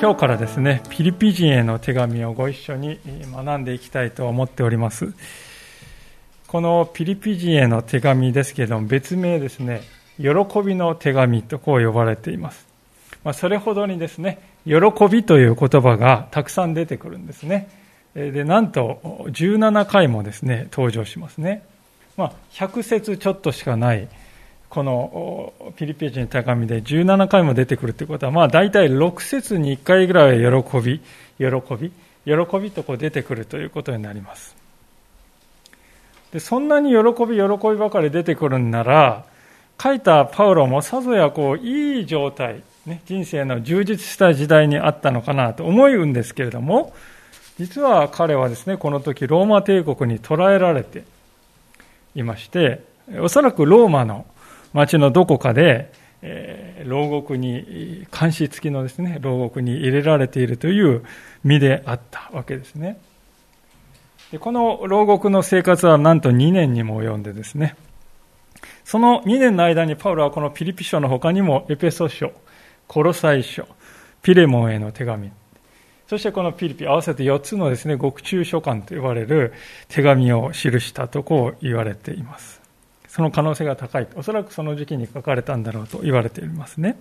今日からですね、ピリピ人への手紙をご一緒に学んでいきたいと思っております。このピリピ人への手紙ですけれども、別名ですね、喜びの手紙とこう呼ばれています。まあ、それほどにですね、喜びという言葉がたくさん出てくるんですね。で、なんと17回もですね、登場しますね。まあ、100節ちょっとしかないこのピリピ人の手紙で17回も出てくるということは、まあ大体6節に1回ぐらいは喜び、喜び、喜びとこう出てくるということになります。でそんなに喜び、喜びばかり出てくるんなら、書いたパウロもさぞやこういい状態、ね、人生の充実した時代にあったのかなと思うんですけれども、実は彼はですね、この時ローマ帝国に捕らえられていまして、おそらくローマの町のどこかで、えー、牢獄に、監視付きのですね、牢獄に入れられているという身であったわけですね。でこの牢獄の生活はなんと2年にも及んでですね、その2年の間にパウロはこのピリピ書の他にもエペソ書、コロサイ書、ピレモンへの手紙、そしてこのピリピ合わせて4つのですね、獄中書簡と呼ばれる手紙を記したとこう言われています。その可能性が高い。おそらくその時期に書かれたんだろうと言われていますね。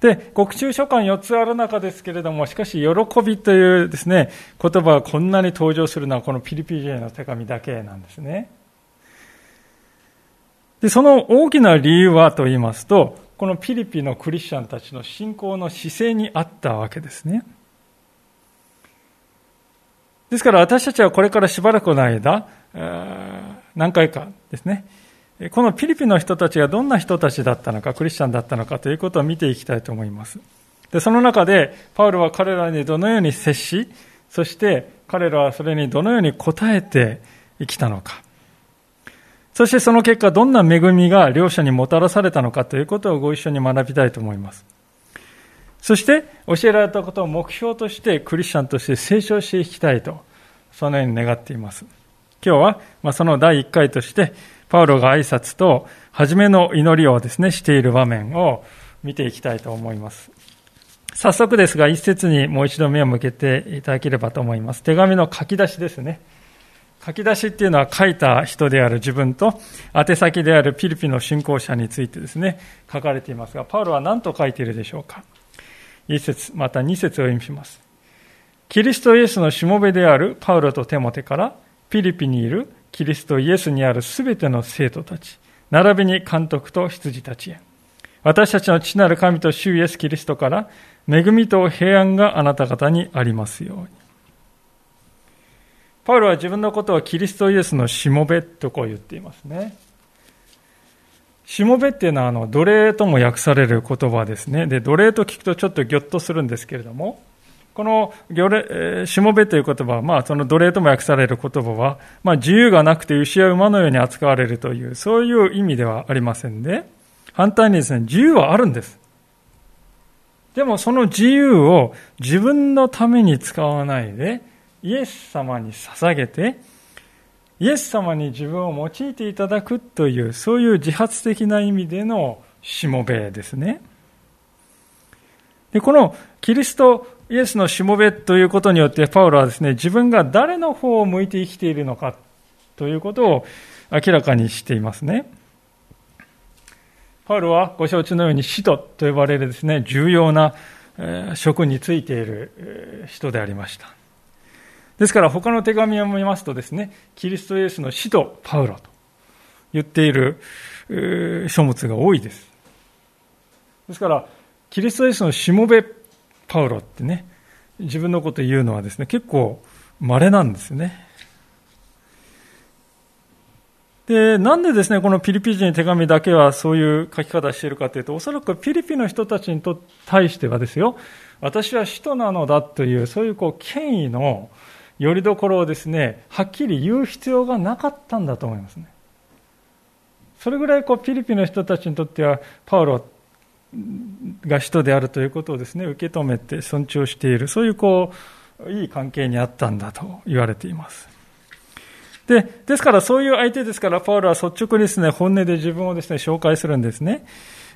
で、国中書簡4つある中ですけれども、しかし、喜びというですね、言葉がこんなに登場するのは、このピリピリへの手紙だけなんですね。で、その大きな理由はと言いますと、このピリピのクリスチャンたちの信仰の姿勢にあったわけですね。ですから私たちはこれからしばらくの間、何回かですね、このピリピの人たちがどんな人たちだったのか、クリスチャンだったのかということを見ていきたいと思います。で、その中で、パウロは彼らにどのように接し、そして彼らはそれにどのように応えて生きたのか。そしてその結果、どんな恵みが両者にもたらされたのかということをご一緒に学びたいと思います。そして、教えられたことを目標としてクリスチャンとして成長していきたいと、そのように願っています。今日は、まあ、その第1回として、パウロが挨拶と、初めの祈りをですね、している場面を見ていきたいと思います。早速ですが、一節にもう一度目を向けていただければと思います。手紙の書き出しですね。書き出しっていうのは書いた人である自分と宛先であるピリピの信仰者についてですね、書かれていますが、パウロは何と書いているでしょうか。一節、また二節を読みします。キリストイエスのしもべであるパウロとテモテから、ピリピにいるキリストイエスにあるすべての生徒たち、並びに監督と羊たちへ。私たちの父なる神と主イエス・キリストから恵みと平安があなた方にありますように。パウロは自分のことをキリストイエスのしもべとこう言っていますね。しもべっていうのはあの奴隷とも訳される言葉ですね。で、奴隷と聞くとちょっとぎょっとするんですけれども、この魚霊、しもべという言葉、まあ、その奴隷とも訳される言葉は、まあ、自由がなくて牛や馬のように扱われるという、そういう意味ではありませんで、反対にですね、自由はあるんです。でもその自由を自分のために使わないで、イエス様に捧げて、イエス様に自分を用いていただくという、そういう自発的な意味でのしもべですね。で、このキリストイエスのしもべということによって、パウロはですね、自分が誰の方を向いて生きているのかということを明らかにしていますね。パウロはご承知のように使徒と呼ばれるですね、重要な職についている人でありました。ですから他の手紙を見ますとですね、キリストイエスの使徒パウロと言っている書物が多いです。ですから、キリストイエスのしもべパウロってね、自分のこと言うのはですね、結構稀なんですね。で、なんでですね、このピリピ人手紙だけはそういう書き方しているかというと、おそらくピリピの人たちにと対してはですよ、私は使徒なのだという、そういうこう権威のよりどころをですね、はっきり言う必要がなかったんだと思いますね。それぐらいこうピリピの人たちにとっては、パウロが使徒であるということをですね、受け止めて尊重している、そういうこう、いい関係にあったんだと言われています。で、ですからそういう相手ですから、パウロは率直にですね、本音で自分をですね、紹介するんですね。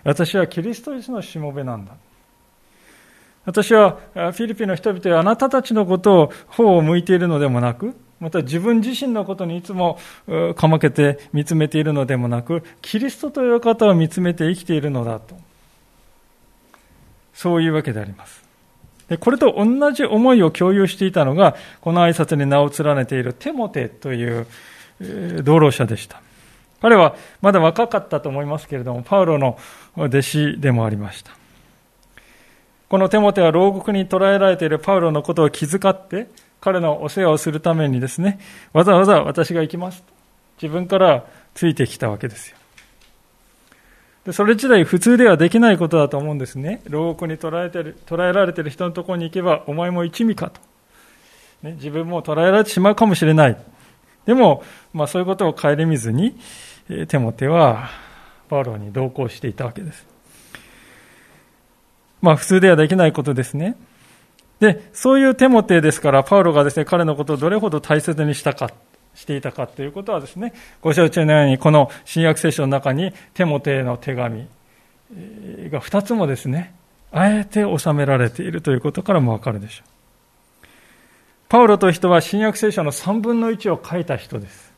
私はキリストイスのしもべなんだ。私はフィリピンの人々はあなたたちのことを方を向いているのでもなく、また自分自身のことにいつもかまけて見つめているのでもなく、キリストという方を見つめて生きているのだと。そういうわけであります。でこれと同じ思いを共有していたのが、この挨拶に名を連ねているテモテという道路者でした。彼はまだ若かったと思いますけれども、パウロの弟子でもありました。このテモテは牢獄に捕らえられているパウロのことを気遣って、彼のお世話をするためにですね、わざわざ私が行きますと。自分からついてきたわけですよ。でそれ自体普通ではできないことだと思うんですね。牢獄に捕らえてる捕らえられてる人のところに行けば、お前も一味かと。ね、自分も捕らえられてしまうかもしれない。でも、まあ、そういうことを顧みずに、テモテはパウロに同行していたわけです。まあ、普通ではできないことですね。で、そういうテモテですから、パウロがですね、彼のことをどれほど大切にしたかしていたかということはですね、ご承知のように、この新約聖書の中にテモテへの手紙が2つもですね、あえて収められているということからもわかるでしょう。パウロという人は新約聖書の3分の1を書いた人です。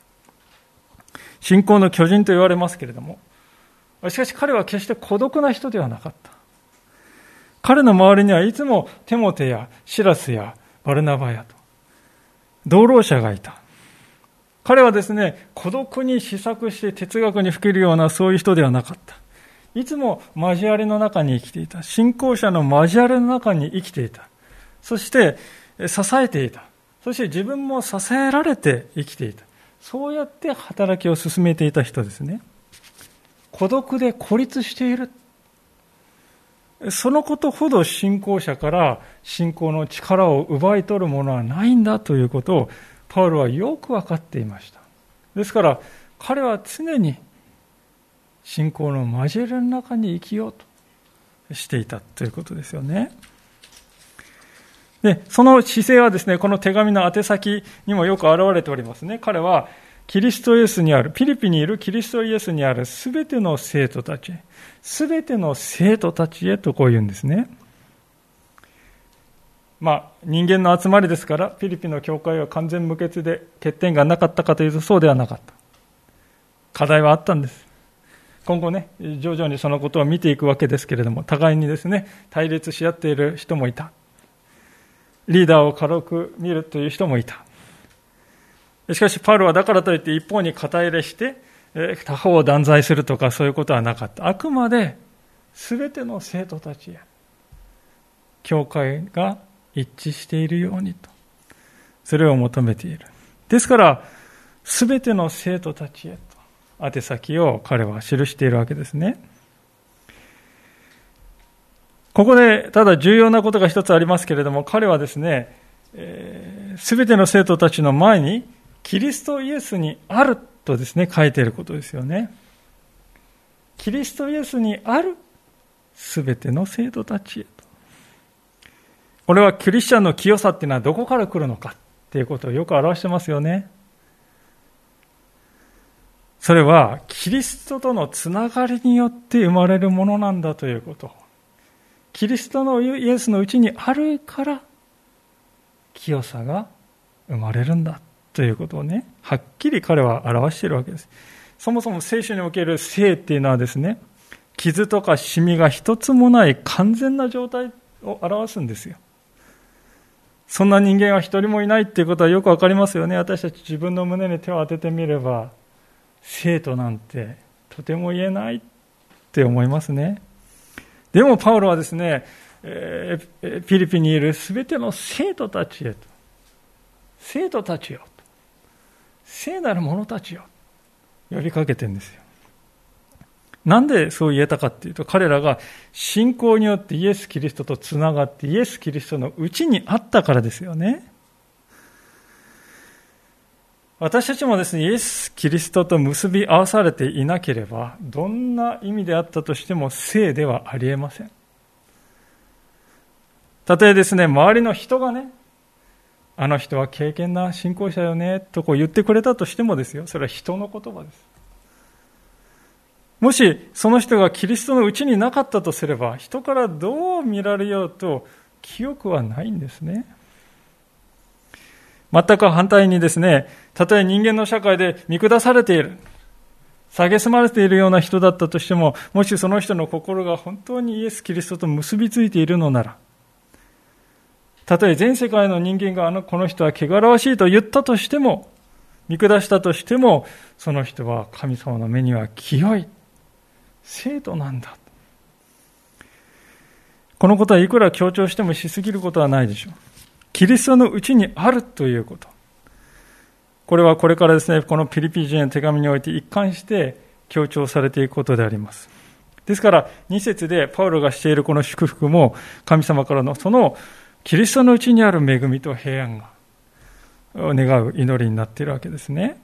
信仰の巨人と言われますけれども、しかし彼は決して孤独な人ではなかった。彼の周りにはいつもテモテやシラスやバルナバヤと、同労者がいた。彼はですね、孤独に試作して哲学に吹けるようなそういう人ではなかった。いつも交わりの中に生きていた。信仰者の交わりの中に生きていた。そして支えていた。そして自分も支えられて生きていた。そうやって働きを進めていた人ですね。孤独で孤立している。そのことほど信仰者から信仰の力を奪い取るものはないんだということをパウロはよく分かっていました。ですから彼は常に信仰の交わりの中に生きようとしていたということですよね。で、その姿勢はですね、この手紙の宛先にもよく表れておりますね。彼は、キリストイエスにある、ピリピにいるキリストイエスにあるすべての生徒たちへ、すべての生徒たちへとこう言うんですね。まあ、人間の集まりですから、ピリピンの教会は完全無欠で欠点がなかったかというとそうではなかった。課題はあったんです。今後ね、徐々にそのことを見ていくわけですけれども、互いにですね、対立し合っている人もいた。リーダーを軽く見るという人もいた。しかし、パウロはだからといって一方に肩入れして、他方を断罪するとかそういうことはなかった。あくまで、すべての生徒たちへ、教会が一致しているようにと、それを求めている。ですから、すべての生徒たちへと、宛先を彼は記しているわけですね。ここで、ただ重要なことが一つありますけれども、彼はですね、す、えー、べ、ての生徒たちの前に、キリストイエスにあるとですね、書いていることですよね。キリストイエスにあるすべての生徒たちへ。これはクリスチャンの清さっていうのはどこから来るのかっていうことをよく表してますよね。それはキリストとのつながりによって生まれるものなんだということキリストのイエスのうちにあるから清さが生まれるんだということをね、はっきり彼は表しているわけです。そもそも聖書における性っていうのはですね、傷とかシミが一つもない完全な状態を表すんですよ。そんな人間は一人もいないっていうことはよくわかりますよね。私たち自分の胸に手を当ててみれば、生徒なんてとても言えないって思いますね。でもパウロはですね、えー、ピリピンにいるすべての生徒たちへと、生徒たちよ、聖なる者たちよ、呼びかけてるんですよ。なんでそう言えたかっていうと、彼らが信仰によってイエス・キリストとつながって、イエス・キリストのうちにあったからですよね。私たちもですね、イエス・キリストと結び合わされていなければ、どんな意味であったとしても聖ではありえません。たとえですね、周りの人がね、あの人は敬虔な信仰者よね、とこう言ってくれたとしてもですよ、それは人の言葉です。もしその人がキリストのうちになかったとすれば、人からどう見られようと記憶はないんですね。全く反対にですね、たとえ人間の社会で見下されている、蔑まれているような人だったとしても、もしその人の心が本当にイエス・キリストと結びついているのなら、たとえ全世界の人間があのこの人は汚らわしいと言ったとしても、見下したとしても、その人は神様の目には清い。生徒なんだ。このことはいくら強調してもしすぎることはないでしょう。キリストのうちにあるということ。これはこれからですね、このピリピ人の手紙において一貫して強調されていくことであります。ですから、2節でパウロがしているこの祝福も、神様からのそのキリストのうちにある恵みと平安が願う祈りになっているわけですね。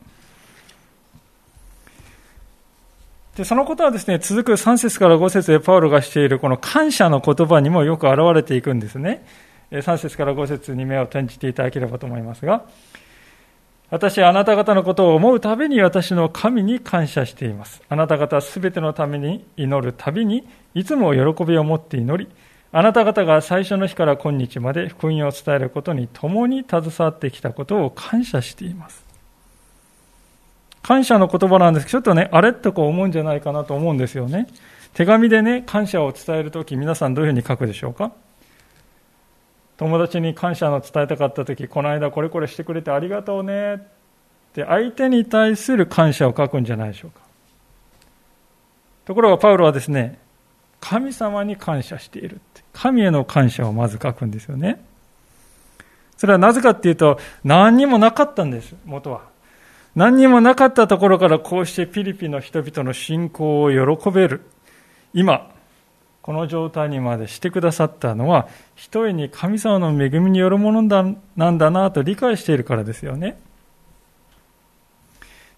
で、そのことはですね、続く3節から5節でパウロがしているこの感謝の言葉にもよく現れていくんですね。3節から5節に目を転じていただければと思いますが、私はあなた方のことを思うたびに私の神に感謝しています。あなた方すべてのために祈るたびに、いつも喜びを持って祈り、あなた方が最初の日から今日まで福音を伝えることに共に携わってきたことを感謝しています。感謝の言葉なんですけど、ちょっとね、あれとこう思うんじゃないかなと思うんですよね。手紙でね、感謝を伝えるとき、皆さんどういうふうに書くでしょうか？友達に感謝の伝えたかったとき、この間これこれしてくれてありがとうねって相手に対する感謝を書くんじゃないでしょうか。ところがパウロはですね、神様に感謝しているって。神への感謝をまず書くんですよね。それはなぜかっていうと、何にもなかったんです、元は。何にもなかったところからこうしてピリピの人々の信仰を喜べる。今、この状態にまでしてくださったのは、ひとえに神様の恵みによるものだなんだなと理解しているからですよね。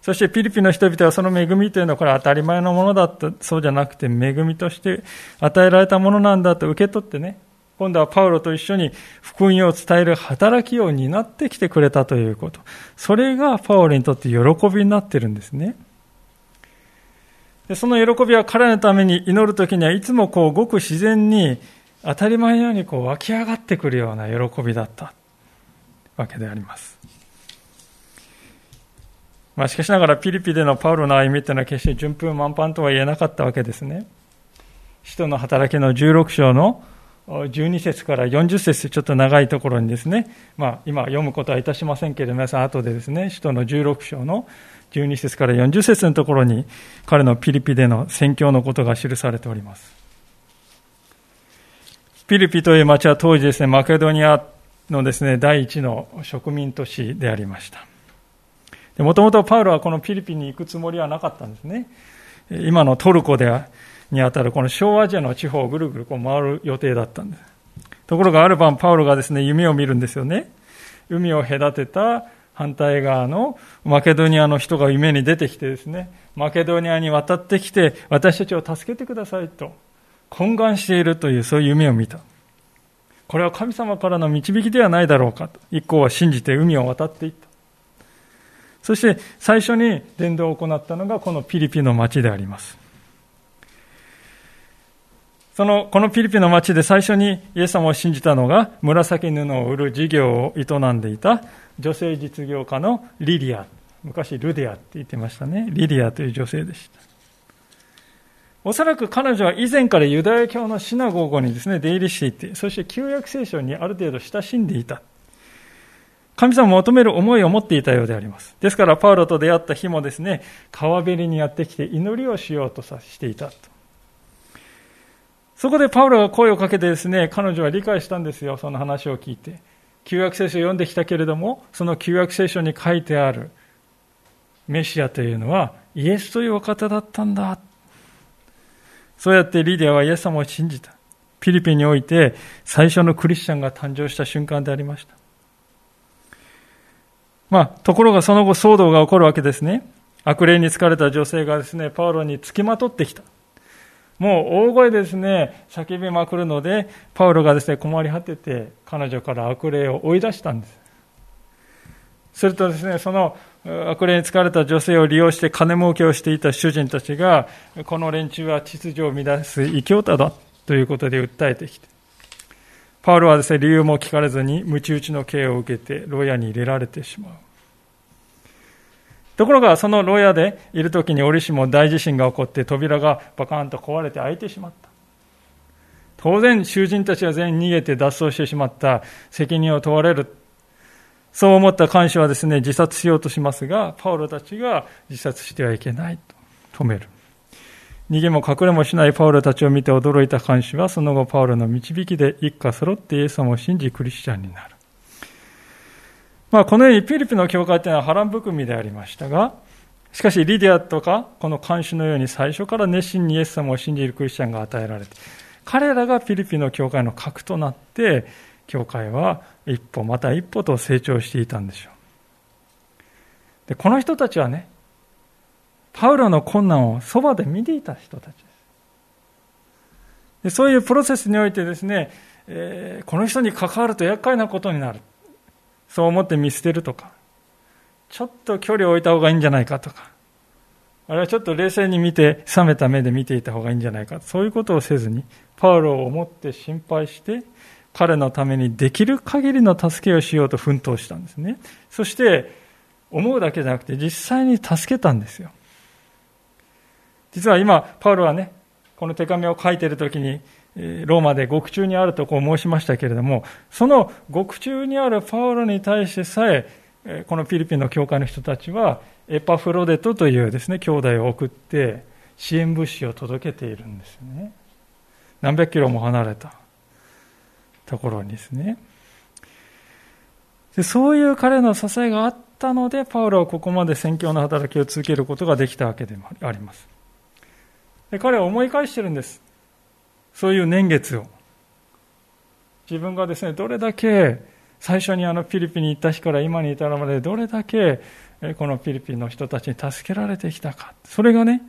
そしてピリピの人々はその恵みというのはこれ当たり前のものだった、そうじゃなくて恵みとして与えられたものなんだと受け取ってね、今度はパウロと一緒に福音を伝える働きを担ってきてくれたということ。それがパウロにとって喜びになってるんですね。でその喜びは彼のために祈るときにはいつもこうごく自然に当たり前のようにこう湧き上がってくるような喜びだったわけであります。まあ、しかしながらピリピでのパウロの歩みというのは決して順風満帆とは言えなかったわけですね。使徒の働きの16章の12節から40節ちょっと長いところにですね、まあ、今読むことはいたしませんけれど皆さん後でですね、使徒の16章の12節から40節のところに彼のピリピでの宣教のことが記されております。ピリピという町は当時ですね、マケドニアのですね、第一の植民都市でありました。もともとパウロはこのピリピに行くつもりはなかったんですね。今のトルコではにあたるこの小アジアの地方をぐるぐるこう回る予定だったんです。ところがある晩、パウロがですね、夢を見るんですよね。海を隔てた反対側のマケドニアの人が夢に出てきてですね、マケドニアに渡ってきて、私たちを助けてくださいと、懇願しているという、そういう夢を見た。これは神様からの導きではないだろうかと。一行は信じて海を渡っていった。そして最初に伝道を行ったのがこのピリピの町であります。その、このピリピの町で最初にイエス様を信じたのが、紫布を売る事業を営んでいた女性実業家のリリア。昔ルデアって言ってましたね。リリアという女性でした。おそらく彼女は以前からユダヤ教のシナゴーゴにですね、出入りしていて、そして旧約聖書にある程度親しんでいた。神様を求める思いを持っていたようであります。ですから、パウロと出会った日もですね、川べりにやってきて祈りをしようとさしていたと。そこでパウロが声をかけてですね、彼女は理解したんですよ、その話を聞いて。旧約聖書を読んできたけれども、その旧約聖書に書いてあるメシアというのはイエスというお方だったんだ。そうやってリディアはイエス様を信じた。フィリピンにおいて最初のクリスチャンが誕生した瞬間でありました。まあ、ところがその後騒動が起こるわけですね。悪霊に疲れた女性がですね、パウロにつきまとってきた。もう大声ですね、叫びまくるので、パウロがですね、困り果てて、彼女から悪霊を追い出したんです。するとですね、その悪霊に疲れた女性を利用して金儲けをしていた主人たちが、この連中は秩序を乱す異教徒だということで訴えてきて、パウロはですね、理由も聞かれずに、鞭打ちの刑を受けて、牢屋に入れられてしまう。ところが、その牢屋でいる時に折しも大地震が起こって扉がバカーンと壊れて開いてしまった。当然、囚人たちは全員逃げて脱走してしまった責任を問われる。そう思った看守はですね、自殺しようとしますが、パウロたちが自殺してはいけないと止める。逃げも隠れもしないパウロたちを見て驚いた看守は、その後パウロの導きで一家揃ってイエス様を信じクリスチャンになる。まあ、このようにピリピの教会というのは波乱含みでありましたが、しかしリディアとか、この看守のように最初から熱心にイエス様を信じるクリスチャンが与えられて、彼らがピリピの教会の核となって、教会は一歩また一歩と成長していたんでしょう。で、この人たちはね、パウロの困難をそばで見ていた人たちです。でそういうプロセスにおいてですね、えー、この人に関わると厄介なことになる。そう思って見捨てるとか、ちょっと距離を置いた方がいいんじゃないかとか、あるいはちょっと冷静に見て、冷めた目で見ていた方がいいんじゃないか、そういうことをせずに、パウロを思って心配して、彼のためにできる限りの助けをしようと奮闘したんですね。そして、思うだけじゃなくて、実際に助けたんですよ。実は今、パウロはね、この手紙を書いているときに、ローマで獄中にあるとこう申しましたけれども、その獄中にあるパウロに対してさえ、このフィリピンの教会の人たちは、エパフロデトというですね、兄弟を送って、支援物資を届けているんですよね。何百キロも離れたところにですね。でそういう彼の支えがあったので、パウロはここまで宣教の働きを続けることができたわけでもあります。で彼は思い返してるんです。そういう年月を。自分がですね、どれだけ最初にあのフィリピンに行った日から今に至るまでどれだけこのフィリピンの人たちに助けられてきたか。それがね、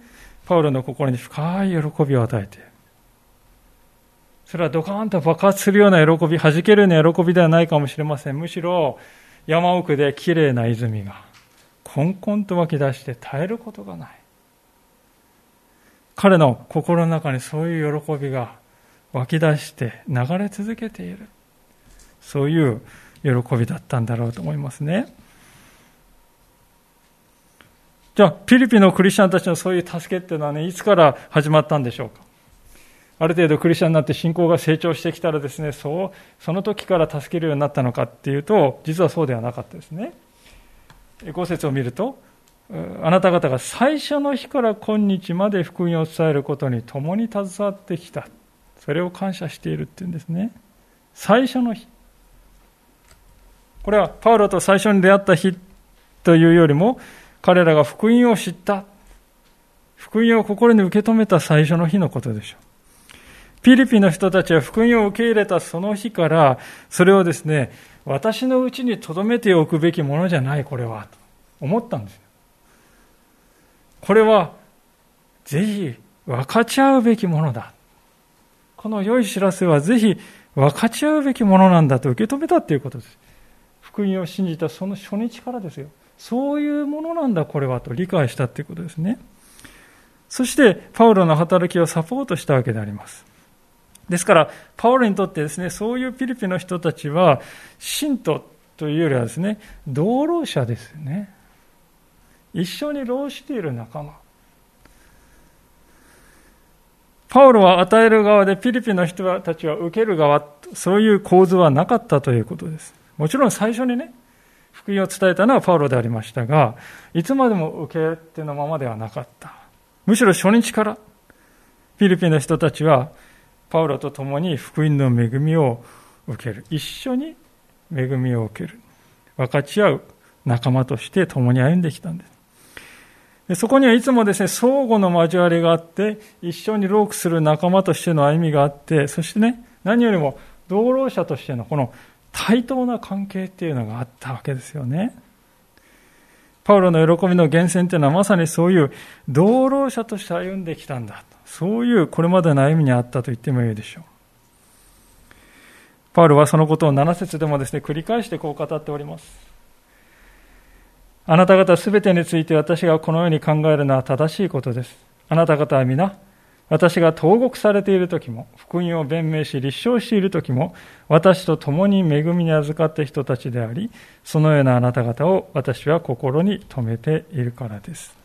パウロの心に深い喜びを与えている。それはドカーンと爆発するような喜び、弾けるような喜びではないかもしれません。むしろ山奥で綺麗な泉がコンコンと湧き出して絶えることがない。彼の心の中にそういう喜びが湧き出して流れ続けている。そういう喜びだったんだろうと思いますね。じゃあ、ピリピのクリスチャンたちのそういう助けっていうのはね、いつから始まったんでしょうか？ある程度クリスチャンになって信仰が成長してきたらですね、そう、その時から助けるようになったのかっていうと、実はそうではなかったですね。五節を見ると、あなた方が最初の日から今日まで福音を伝えることに共に携わってきた。それを感謝しているっていうんですね。最初の日。これはパウロと最初に出会った日というよりも、彼らが福音を知った。福音を心に受け止めた最初の日のことでしょう。ピリピの人たちは福音を受け入れたその日から、それをですね、私のうちに留めておくべきものじゃない、これは、と思ったんですよ。これはぜひ分かち合うべきものだ。この良い知らせはぜひ分かち合うべきものなんだと受け止めたということです。福音を信じたその初日からですよ。そういうものなんだこれはと理解したということですね。そして、パウロの働きをサポートしたわけであります。ですから、パウロにとってですね、そういうピリピの人たちは、信徒というよりはですね、同労者ですよね。一緒に労している仲間。パウロは与える側でピリピの人たちは受ける側、そういう構図はなかったということです。もちろん最初にね、福音を伝えたのはパウロでありましたが、いつまでも受け手のままではなかった。むしろ初日から、フィリピンの人たちは、パウロと共に福音の恵みを受ける。一緒に恵みを受ける。分かち合う仲間として共に歩んできたんです。でそこにはいつもですね、相互の交わりがあって、一緒にロークする仲間としての歩みがあって、そしてね、何よりも同労者としてのこの対等な関係っていうのがあったわけですよね。パウロの喜びの源泉っていうのはまさにそういう同労者として歩んできたんだ。そういうこれまでの歩みにあったと言ってもいいでしょう。パウロはそのことを7節でもですね、繰り返してこう語っております。あなた方すべてについて私がこのように考えるのは正しいことです。あなた方は皆、私が投獄されている時も、福音を弁明し、立証している時も、私と共に恵みに預かった人たちであり、そのようなあなた方を私は心に留めているからです。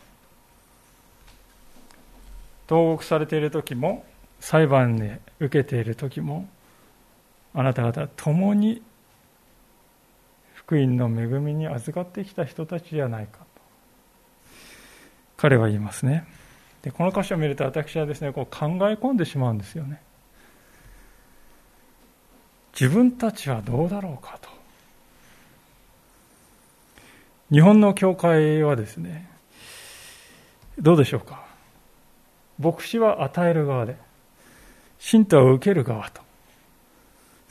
投獄されている時も、裁判で受けている時も、あなた方共に福音の恵みに預かってきた人たちじゃないかと。彼は言いますね。でこの箇所を見ると私はですねこう考え込んでしまうんですよね。自分たちはどうだろうかと。日本の教会はですねどうでしょうか。牧師は与える側で信徒は受ける側と。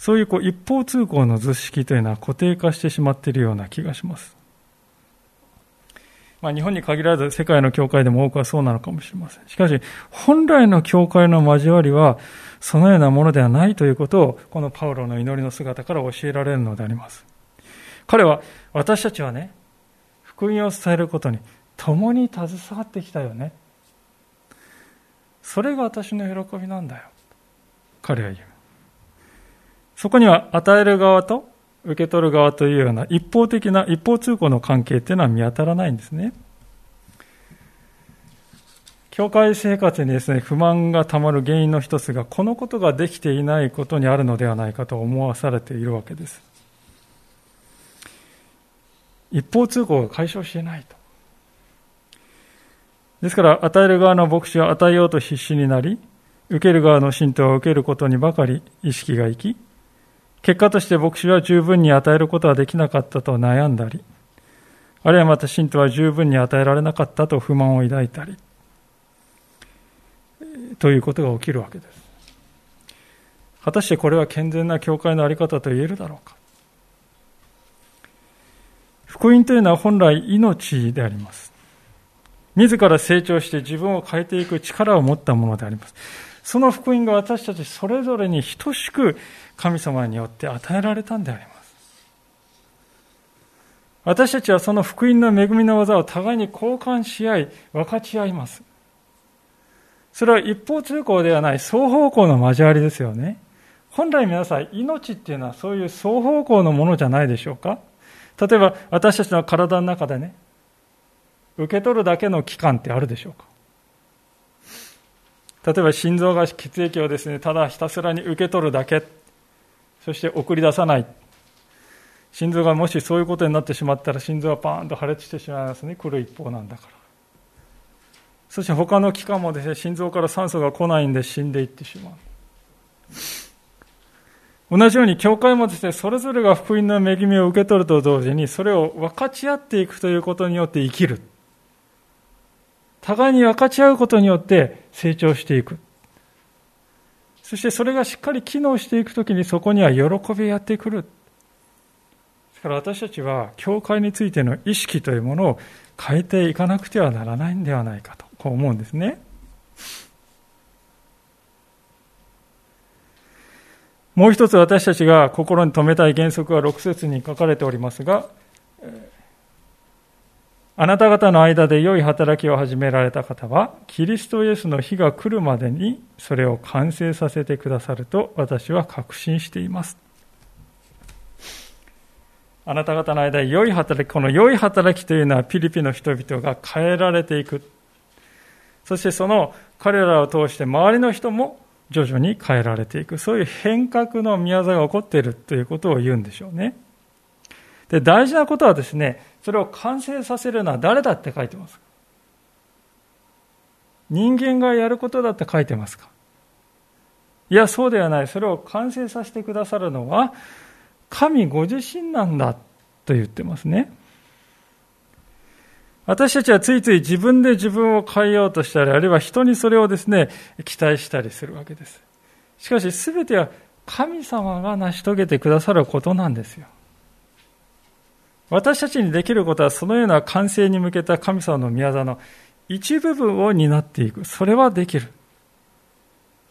そういうこう一方通行の図式というのは固定化してしまっているような気がします。まあ、日本に限らず世界の教会でも多くはそうなのかもしれません。しかし、本来の教会の交わりは、そのようなものではないということを、このパウロの祈りの姿から教えられるのであります。彼は、私たちはね、福音を伝えることに共に携わってきたよね。それが私の喜びなんだよ。彼は言う。そこには与える側と受け取る側というような一方的な一方通行の関係というのは見当たらないんですね。教会生活にですね、不満がたまる原因の一つが、このことができていないことにあるのではないかと思わされているわけです。一方通行が解消していないと。ですから、与える側の牧師は与えようと必死になり、受ける側の信徒は受けることにばかり意識がいき、結果として牧師は十分に与えることはできなかったと悩んだり、あるいはまた信徒は十分に与えられなかったと不満を抱いたり、ということが起きるわけです。果たしてこれは健全な教会の在り方と言えるだろうか。福音というのは本来命であります。自ら成長して自分を変えていく力を持ったものであります。その福音が私たちそれぞれに等しく神様によって与えられたんであります。私たちはその福音の恵みの技を互いに交換し合い、分かち合います。それは一方通行ではない双方向の交わりですよね。本来皆さん、命っていうのはそういう双方向のものじゃないでしょうか例えば私たちの体の中でね、受け取るだけの器官ってあるでしょうか例えば心臓が血液をですね、ただひたすらに受け取るだけ、そして送り出さない。心臓がもしそういうことになってしまったら心臓がパーンと破裂してしまいますね。来る一方なんだから。そして他の器官もですね、心臓から酸素が来ないんで死んでいってしまう。同じように、教会もですね、それぞれが福音の恵みを受け取ると同時に、それを分かち合っていくということによって生きる。互いに分かち合うことによって成長していく。そしてそれがしっかり機能していくときにそこには喜びやってくる。ですから私たちは教会についての意識というものを変えていかなくてはならないんではないかと、こう思うんですね。もう一つ私たちが心に留めたい原則は6節に書かれておりますが、あなた方の間で良い働きを始められた方は、キリストイエスの日が来るまでにそれを完成させてくださると私は確信しています。あなた方の間で良い働き、この良い働きというのはピリピの人々が変えられていく。そしてその彼らを通して周りの人も徐々に変えられていく。そういう変革の宮沢が起こっているということを言うんでしょうね。で、大事なことはですね、それを完成させるのは誰だって書いてますか？人間がやることだって書いてますか？いや、そうではない。それを完成させてくださるのは、神ご自身なんだと言ってますね。私たちはついつい自分で自分を変えようとしたり、あるいは人にそれをですね、期待したりするわけです。しかし、すべては神様が成し遂げてくださることなんですよ。私たちにできることは、そのような完成に向けた神様の宮業の一部分を担っていく。それはできる。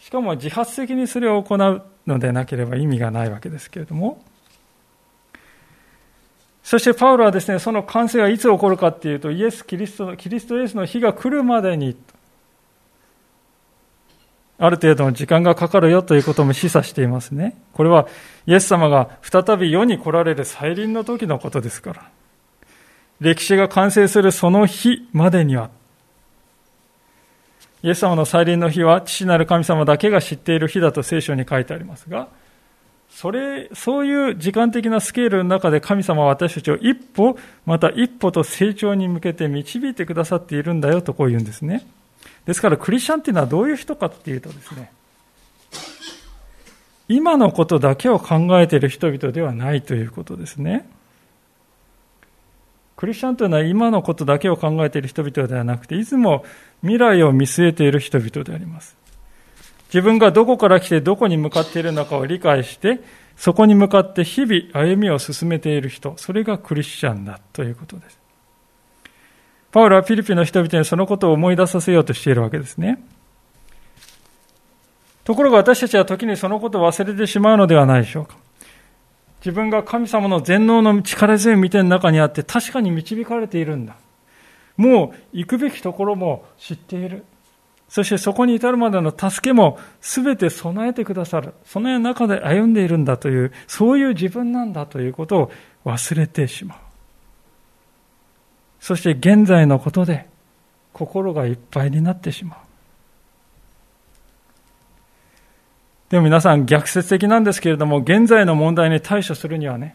しかも自発的にそれを行うのでなければ意味がないわけですけれども。そしてパウロはですね、その完成はいつ起こるかっていうと、イエス・キリストの、キリストイエスの日が来るまでに、ある程度の時間がかかるよということも示唆していますね。これはイエス様が再び世に来られる再臨の時のことですから。歴史が完成するその日までには、イエス様の再臨の日は父なる神様だけが知っている日だと聖書に書いてありますが、それ、そういう時間的なスケールの中で神様は私たちを一歩、また一歩と成長に向けて導いてくださっているんだよとこう言うんですね。ですからクリスチャンっていうのはどういう人かっていうとですね、今のことだけを考えている人々ではないということですね。クリスチャンというのは今のことだけを考えている人々ではなくて、いつも未来を見据えている人々であります。自分がどこから来てどこに向かっているのかを理解して、そこに向かって日々歩みを進めている人、それがクリスチャンだということです。パウロはフィリピンの人々にそのことを思い出させようとしているわけですね。ところが私たちは時にそのことを忘れてしまうのではないでしょうか。自分が神様の全能の力強い見ての中にあって確かに導かれているんだ。もう行くべきところも知っている。そしてそこに至るまでの助けも全て備えてくださる。その中で歩んでいるんだという、そういう自分なんだということを忘れてしまう。そして現在のことで心がいっぱいになってしまう。でも皆さん逆説的なんですけれども、現在の問題に対処するにはね、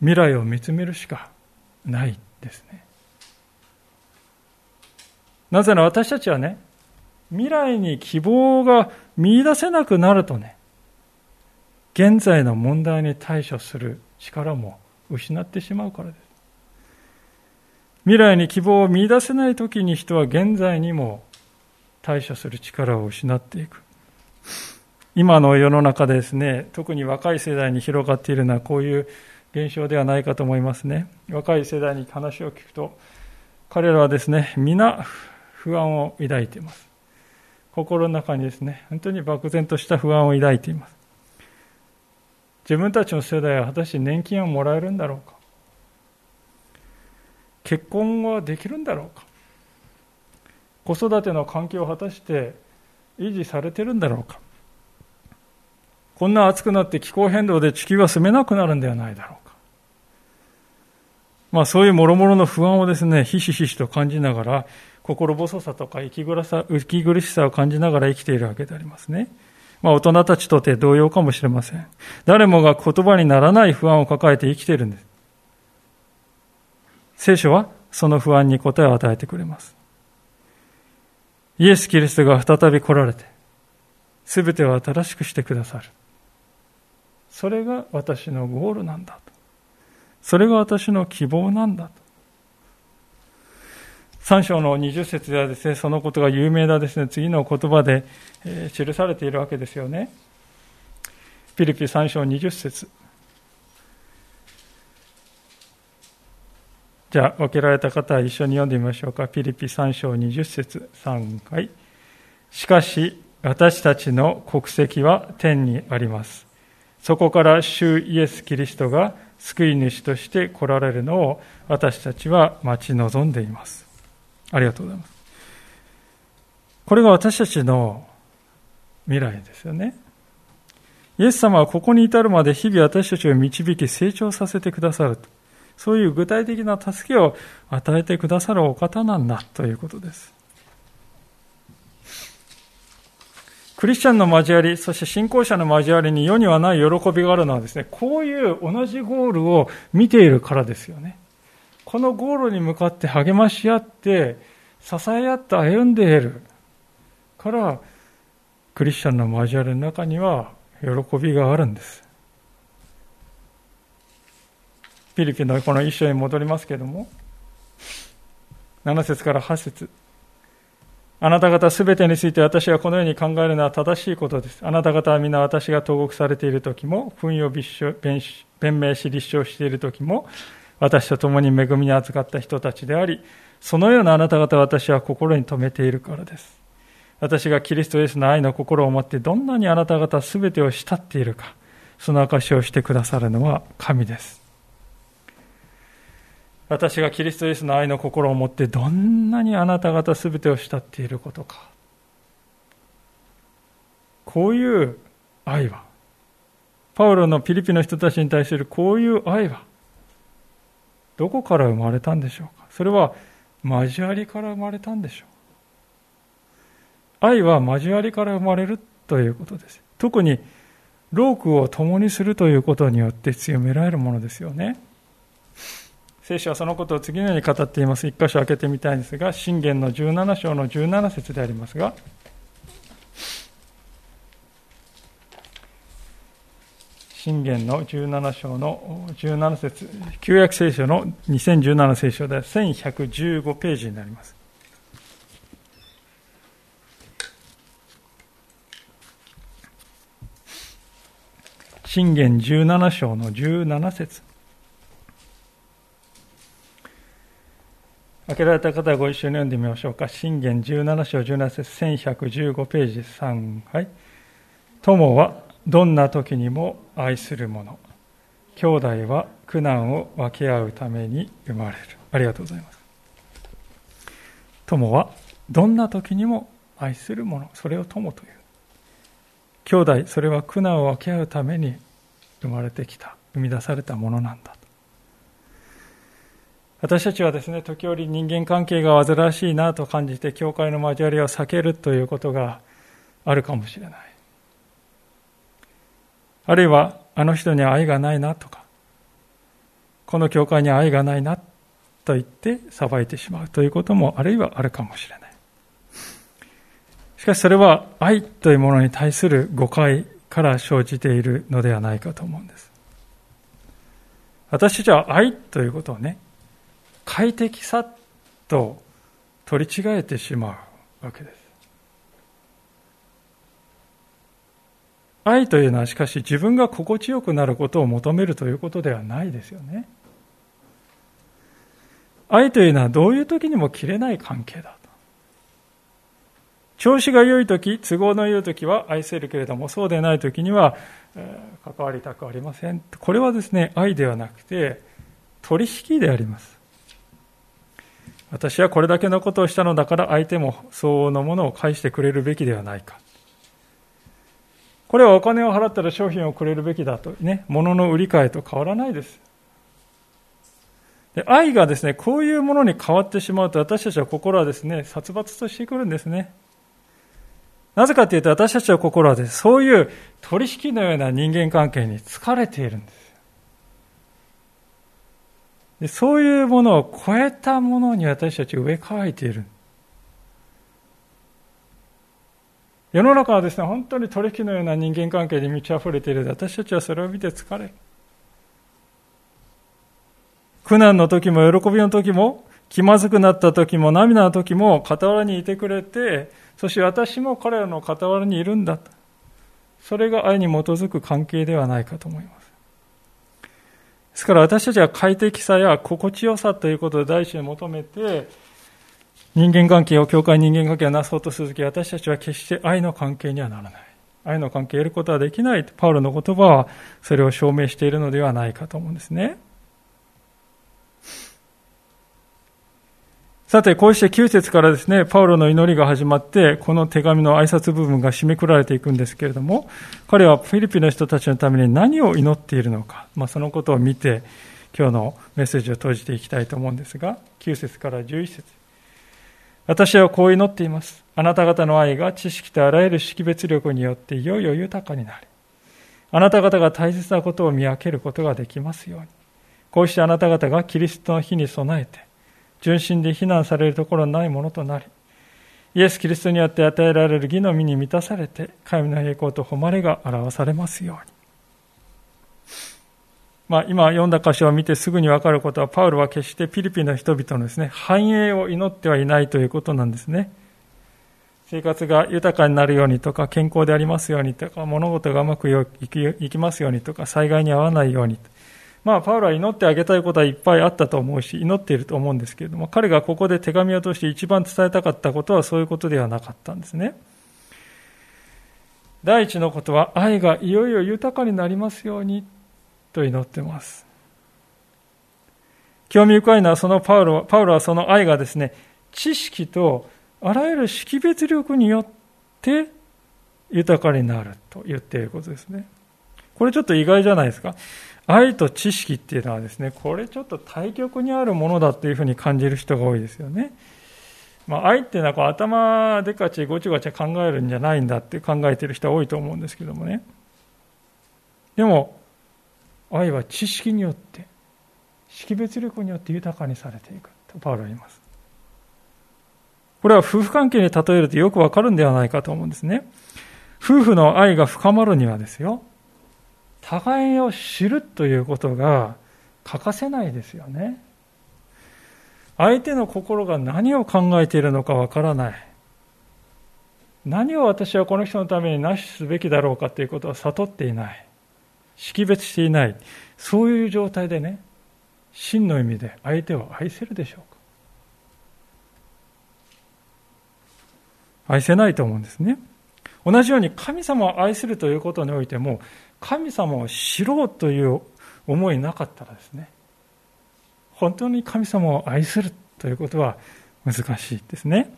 未来を見つめるしかないですね。なぜなら私たちはね、未来に希望が見出せなくなるとね、現在の問題に対処する力も失ってしまうからです。未来に希望を見出せない時に人は現在にも対処する力を失っていく。今の世の中でですね、特に若い世代に広がっているのはこういう現象ではないかと思いますね。若い世代に話を聞くと、彼らはですね、皆不安を抱いています。心の中にですね、本当に漠然とした不安を抱いています。自分たちの世代は果たして年金をもらえるんだろうか結婚はできるんだろうか？子育ての環境を果たして維持されてるんだろうか？こんな暑くなって気候変動で地球は住めなくなるんではないだろうか？まあそういうもろもろの不安をですね、ひしひしと感じながら、心細さとか息苦さ息苦しさを感じながら生きているわけでありますね。まあ大人たちとて同様かもしれません。誰もが言葉にならない不安を抱えて生きているんです。聖書はその不安に答えを与えてくれます。イエス・キリストが再び来られて、すべてを新しくしてくださる。それが私のゴールなんだと。それが私の希望なんだと。3章の20節ではですね、そのことが有名なですね、次の言葉で、記されているわけですよね。ピリピ3章20節じゃあ、分けられた方は一緒に読んでみましょうか。ピリピ3章20節3回。しかし、私たちの国籍は天にあります。そこから主イエス・キリストが救い主として来られるのを私たちは待ち望んでいます。ありがとうございます。これが私たちの未来ですよね。イエス様はここに至るまで日々私たちを導き成長させてくださる。そういう具体的な助けを与えてくださるお方なんだということです。クリスチャンの交わり、そして信仰者の交わりに世にはない喜びがあるのはですね、こういう同じゴールを見ているからですよね。このゴールに向かって励まし合って、支え合って歩んでいるから、クリスチャンの交わりの中には喜びがあるんです。フィリピのこの一章に戻りますけれども、7節から8節あなた方すべてについて私がこのように考えるのは正しいことです。あなた方は皆私が投獄されている時も、糞を弁明し立証している時も、私と共に恵みに預かった人たちであり、そのようなあなた方は私は心に留めているからです。私がキリストイエスの愛の心を持ってどんなにあなた方すべてを慕っているか、その証しをしてくださるのは神です。私がキリストイエスの愛の心を持ってどんなにあなた方すべてを慕っていることか。こういう愛は、パウロのピリピの人たちに対するこういう愛は、どこから生まれたんでしょうか。それは交わりから生まれたんでしょう。愛は交わりから生まれるということです。特に労苦を共にするということによって強められるものですよね。聖書はそのことを次のように語っています一箇所開けてみたいんですが信玄の17章の17節でありますが信玄の17章の17節旧約聖書の2017聖書で1115ページになります。信玄17章の17節開けられた方はご一緒に読んでみましょうか。信玄17章17節1115ページ3。はい。友はどんな時にも愛する者兄弟は苦難を分け合うために生まれる。ありがとうございます。友はどんな時にも愛する者それを友という。兄弟それは苦難を分け合うために生まれてきた。生み出されたものなんだと。私たちはですね時折人間関係が煩わしいなと感じて教会の交わりを避けるということがあるかもしれないあるいは、あの人に愛がないなとか、この教会に愛がないなと言って裁いてしまうということもあるいはあるかもしれない。しかしそれは愛というものに対する誤解から生じているのではないかと思うんです。私たちは愛ということをね、快適さと取り違えてしまうわけです。愛というのはしかし自分が心地よくなることを求めるということではないですよね。愛というのはどういう時にも切れない関係だと。調子が良い時、都合の良い時は愛せるけれども、そうでない時には、えー、関わりたくありません。これはですね、愛ではなくて、取引であります。私はこれだけのことをしたのだから相手も相応のものを返してくれるべきではないか。これはお金を払ったら商品をくれるべきだとね、物の売り買いと変わらないです。で愛がですね、こういうものに変わってしまうと私たちは心はですね、殺伐としてくるんですね。なぜかというと私たちは心はです、ねそういう取引のような人間関係に疲れているんです。でそういうものを超えたものに私たち植え替えている。世の中はですね、本当に取引のような人間関係に満ち溢れている、私たちはそれを見て疲れ。苦難の時も喜びの時も、気まずくなった時も涙の時も傍らにいてくれて、そして私も彼らの傍らにいるんだ。それが愛に基づく関係ではないかと思います。ですから私たちは快適さや心地よさということを第一に求めて、人間関係を教会人間関係をなそうとするとき私たちは決して愛の関係にはならない。愛の関係を得ることはできない。パウロの言葉はそれを証明しているのではないかと思うんですね。さて、こうして9節からですね、パウロの祈りが始まって、この手紙の挨拶部分が締めくられていくんですけれども、彼はフィリピンの人たちのために何を祈っているのか、まあ、そのことを見て、今日のメッセージを閉じていきたいと思うんですが、9節から11節私はこう祈っています。あなた方の愛が知識とあらゆる識別力によっていよいよ豊かになり、あなた方が大切なことを見分けることができますように。こうしてあなた方がキリストの日に備えて、純真で非難されるところのないものとなり、イエス・キリストによって与えられる義の実に満たされて、神の栄光と誉れが表されますように。まあ、今読んだ箇所を見てすぐにわかることは、パウロは決してピリピの人々のですね、繁栄を祈ってはいないということなんですね。生活が豊かになるようにとか、健康でありますようにとか、物事がうまくいきますようにとか、災害に遭わないようにと。まあ、パウロは祈ってあげたいことはいっぱいあったと思うし、祈っていると思うんですけれども、彼がここで手紙を通して一番伝えたかったことはそういうことではなかったんですね。第一のことは、愛がいよいよ豊かになりますようにと祈ってます。興味深いのは、そのパウロパウロはその愛がですね、知識とあらゆる識別力によって豊かになると言っていることですね。これちょっと意外じゃないですか。愛と知識っていうのはですね、これちょっと対極にあるものだっていうふうに感じる人が多いですよね。まあ、愛っていうのはこう頭でかちごちごちゃ考えるんじゃないんだって考えてる人は多いと思うんですけどもね。でも、愛は知識によって、識別力によって豊かにされていくとパウロは言います。これは夫婦関係に例えるとよくわかるんではないかと思うんですね。夫婦の愛が深まるにはですよ、互いを知るということが欠かせないですよね。相手の心が何を考えているのかわからない。何を私はこの人のためになしすべきだろうかということは悟っていない。識別していない。そういう状態でね、真の意味で相手を愛せるでしょうか愛せないと思うんですね。同じように神様を愛するということにおいても、神様を知ろうという思いなかったらですね、本当に神様を愛するということは難しいですね。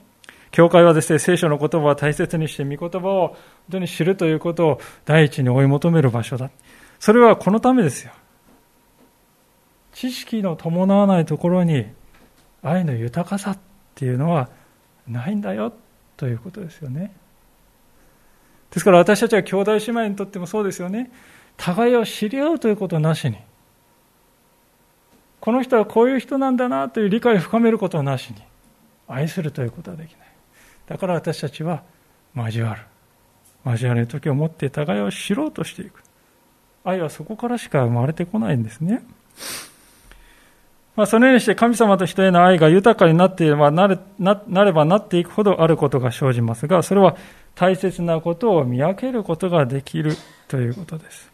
教会はですね、聖書の言葉を大切にして、御言葉を本当に知るということを第一に追い求める場所だ。それはこのためですよ。知識の伴わないところに愛の豊かさっていうのはないんだよということですよね。ですから私たちは兄弟姉妹にとってもそうですよね。互いを知り合うということなしに、この人はこういう人なんだなという理解を深めることなしに、愛するということはできない。だから私たちは交わる。交わる時を持って互いを知ろうとしていく。愛はそこからしか生まれてこないんですね。まあ、そのようにして神様と人への愛が豊かになっていればなれななればなっていくほどあることが生じますが、それは大切なことを見分けることができるということです。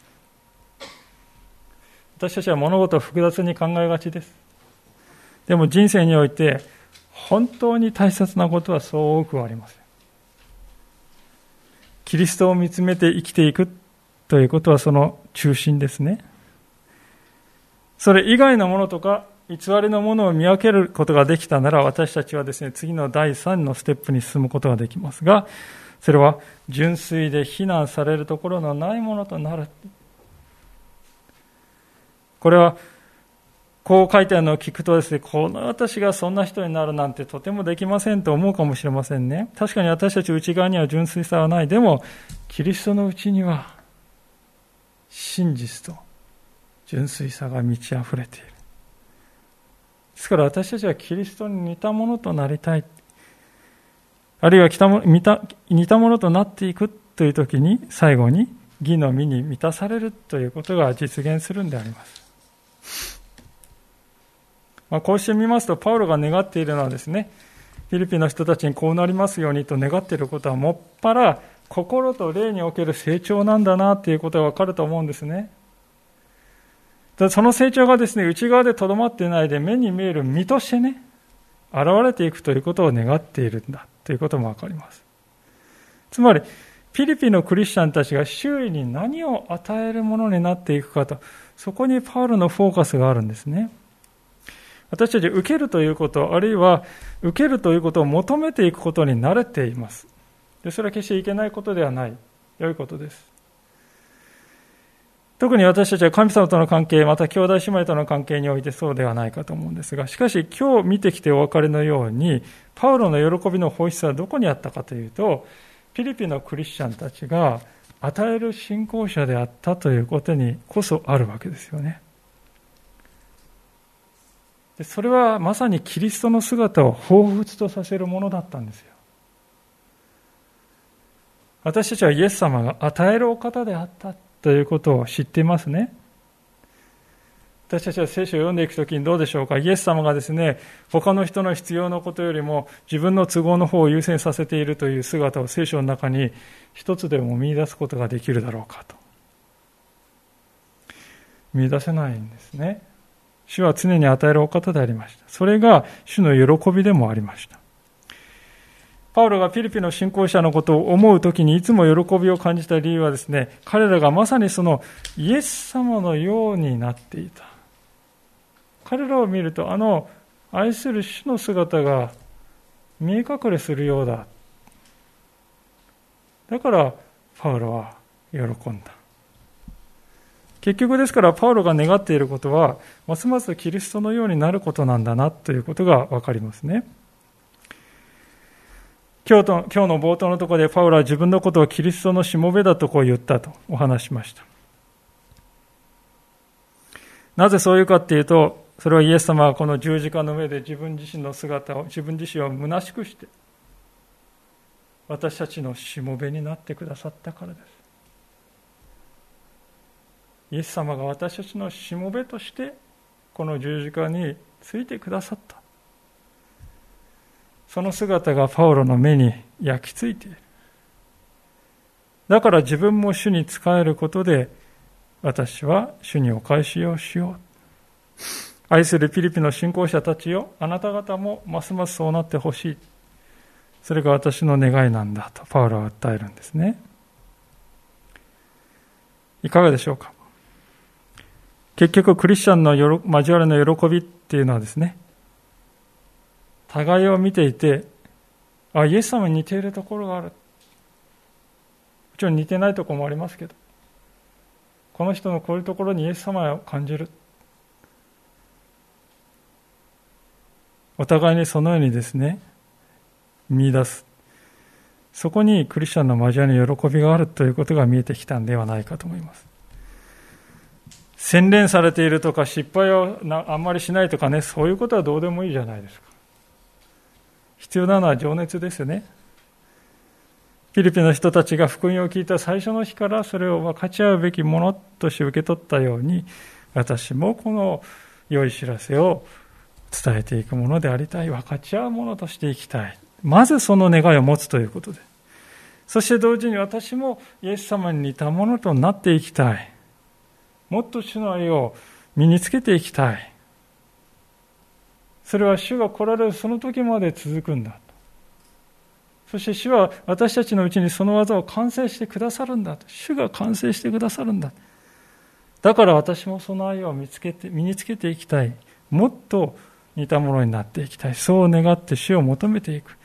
私たちは物事を複雑に考えがちです。でも人生において本当に大切なことはそう多くはありません。キリストを見つめて生きていくということはその中心ですね。それ以外のものとか偽りのものを見分けることができたなら私たちはですね、次の第3のステップに進むことができますが、それは純粋で非難されるところのないものとなる。これは、こう書いてあるのを聞くとですね、この私がそんな人になるなんてとてもできませんと思うかもしれませんね。確かに私たち内側には純粋さはない。でも、キリストのうちには、真実と純粋さが満ち溢れている。ですから私たちはキリストに似たものとなりたい。あるいは似たものとなっていくという時に最後に義の実に満たされるということが実現するんであります。まあ、こうしてみますと、パウロが願っているのはですね、フィリピンの人たちにこうなりますようにと願っていることは、もっぱら心と霊における成長なんだなということがわかると思うんですね。その成長がですね、内側でとどまっていないで目に見える身としてね、現れていくということを願っているんだということもわかります。つまり、フィリピンのクリスチャンたちが周囲に何を与えるものになっていくかと、そこにパウロのフォーカスがあるんですね。私たち受けるということ、あるいは受けるということを求めていくことに慣れています。でそれは決していけないことではない。良いことです。特に私たちは神様との関係、また兄弟姉妹との関係においてそうではないかと思うんですが、しかし今日見てきてお別れのように、パウロの喜びの本質はどこにあったかというと、フィリピンのクリスチャンたちが与える信仰者であったということにこそあるわけですよね。でそれはまさにキリストの姿を彷彿とさせるものだったんですよ。私たちはイエス様が与えるお方であったということを知っていますね。私たちは聖書を読んでいくときにどうでしょうかイエス様がですね、他の人の必要なことよりも自分の都合の方を優先させているという姿を聖書の中に一つでも見出すことができるだろうかと。見出せないんですね。主は常に与えるお方でありました。それが主の喜びでもありました。パウロがピリピの信仰者のことを思うときにいつも喜びを感じた理由はですね、彼らがまさにそのイエス様のようになっていた。彼らを見るとあの愛する主の姿が見え隠れするようだ。だからパウロは喜んだ。結局ですからパウロが願っていることはますますキリストのようになることなんだなということが分かりますね。今日と今日の冒頭のところでパウロは自分のことをキリストのしもべだとこう言ったとお話しました。なぜそういうかっていうと、それはイエス様はこの十字架の上で自分自身の姿を、自分自身を虚しくして、私たちのしもべになってくださったからです。イエス様が私たちのしもべとして、この十字架についてくださった。その姿がパウロの目に焼き付いている。だから自分も主に仕えることで、私は主にお返しをしよう。愛するピリピの信仰者たちよ、あなた方もますますそうなってほしい。それが私の願いなんだとパウロは訴えるんですね。いかがでしょうか結局クリスチャンの交わりの喜びっていうのはですね、互いを見ていて、あ、イエス様に似ているところがある。もちろん似てないところもありますけど、この人のこういうところにイエス様を感じる。お互いにそのようにですね、見出す。そこにクリスチャンの交わりの喜びがあるということが見えてきたんではないかと思います。洗練されているとか失敗をあんまりしないとかね、そういうことはどうでもいいじゃないですか。必要なのは情熱ですね。フィリピンの人たちが福音を聞いた最初の日からそれを分かち合うべきものとして受け取ったように、私もこの良い知らせを伝えていくものでありたい、分かち合うものとしていきたい。まずその願いを持つということで。そして同時に私もイエス様に似たものとなっていきたい。もっと主の愛を身につけていきたい。それは主が来られるその時まで続くんだ。そして主は私たちのうちにその技を完成してくださるんだ。主が完成してくださるんだ。だから私もその愛を見つけて身につけていきたい。もっと似たものになっていきたい。そう願って主を求めていく。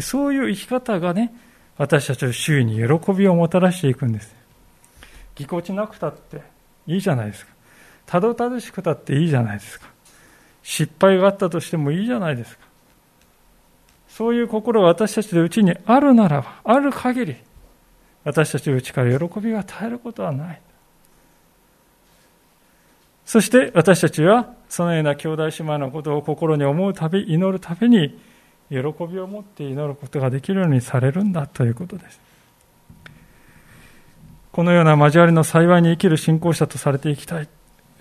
そういう生き方がね、私たちの周囲に喜びをもたらしていくんです。ぎこちなくたっていいじゃないですか。たどたどしくたっていいじゃないですか。失敗があったとしてもいいじゃないですか。そういう心が私たちのうちにあるならば、ある限り、私たちのうちから喜びが絶えることはない。そして私たちはそのような兄弟姉妹のことを心に思うたび、祈るたびに喜びを持って祈ることができるようにされるんだということです。このような交わりの幸いに生きる信仰者とされていきたい、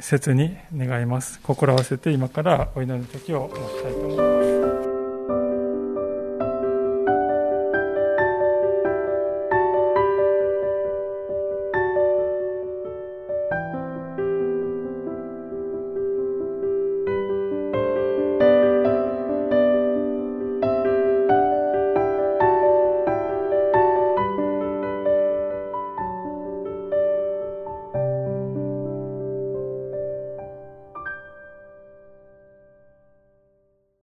切に願います。心合わせて今からお祈りの時を持ちたいと思います。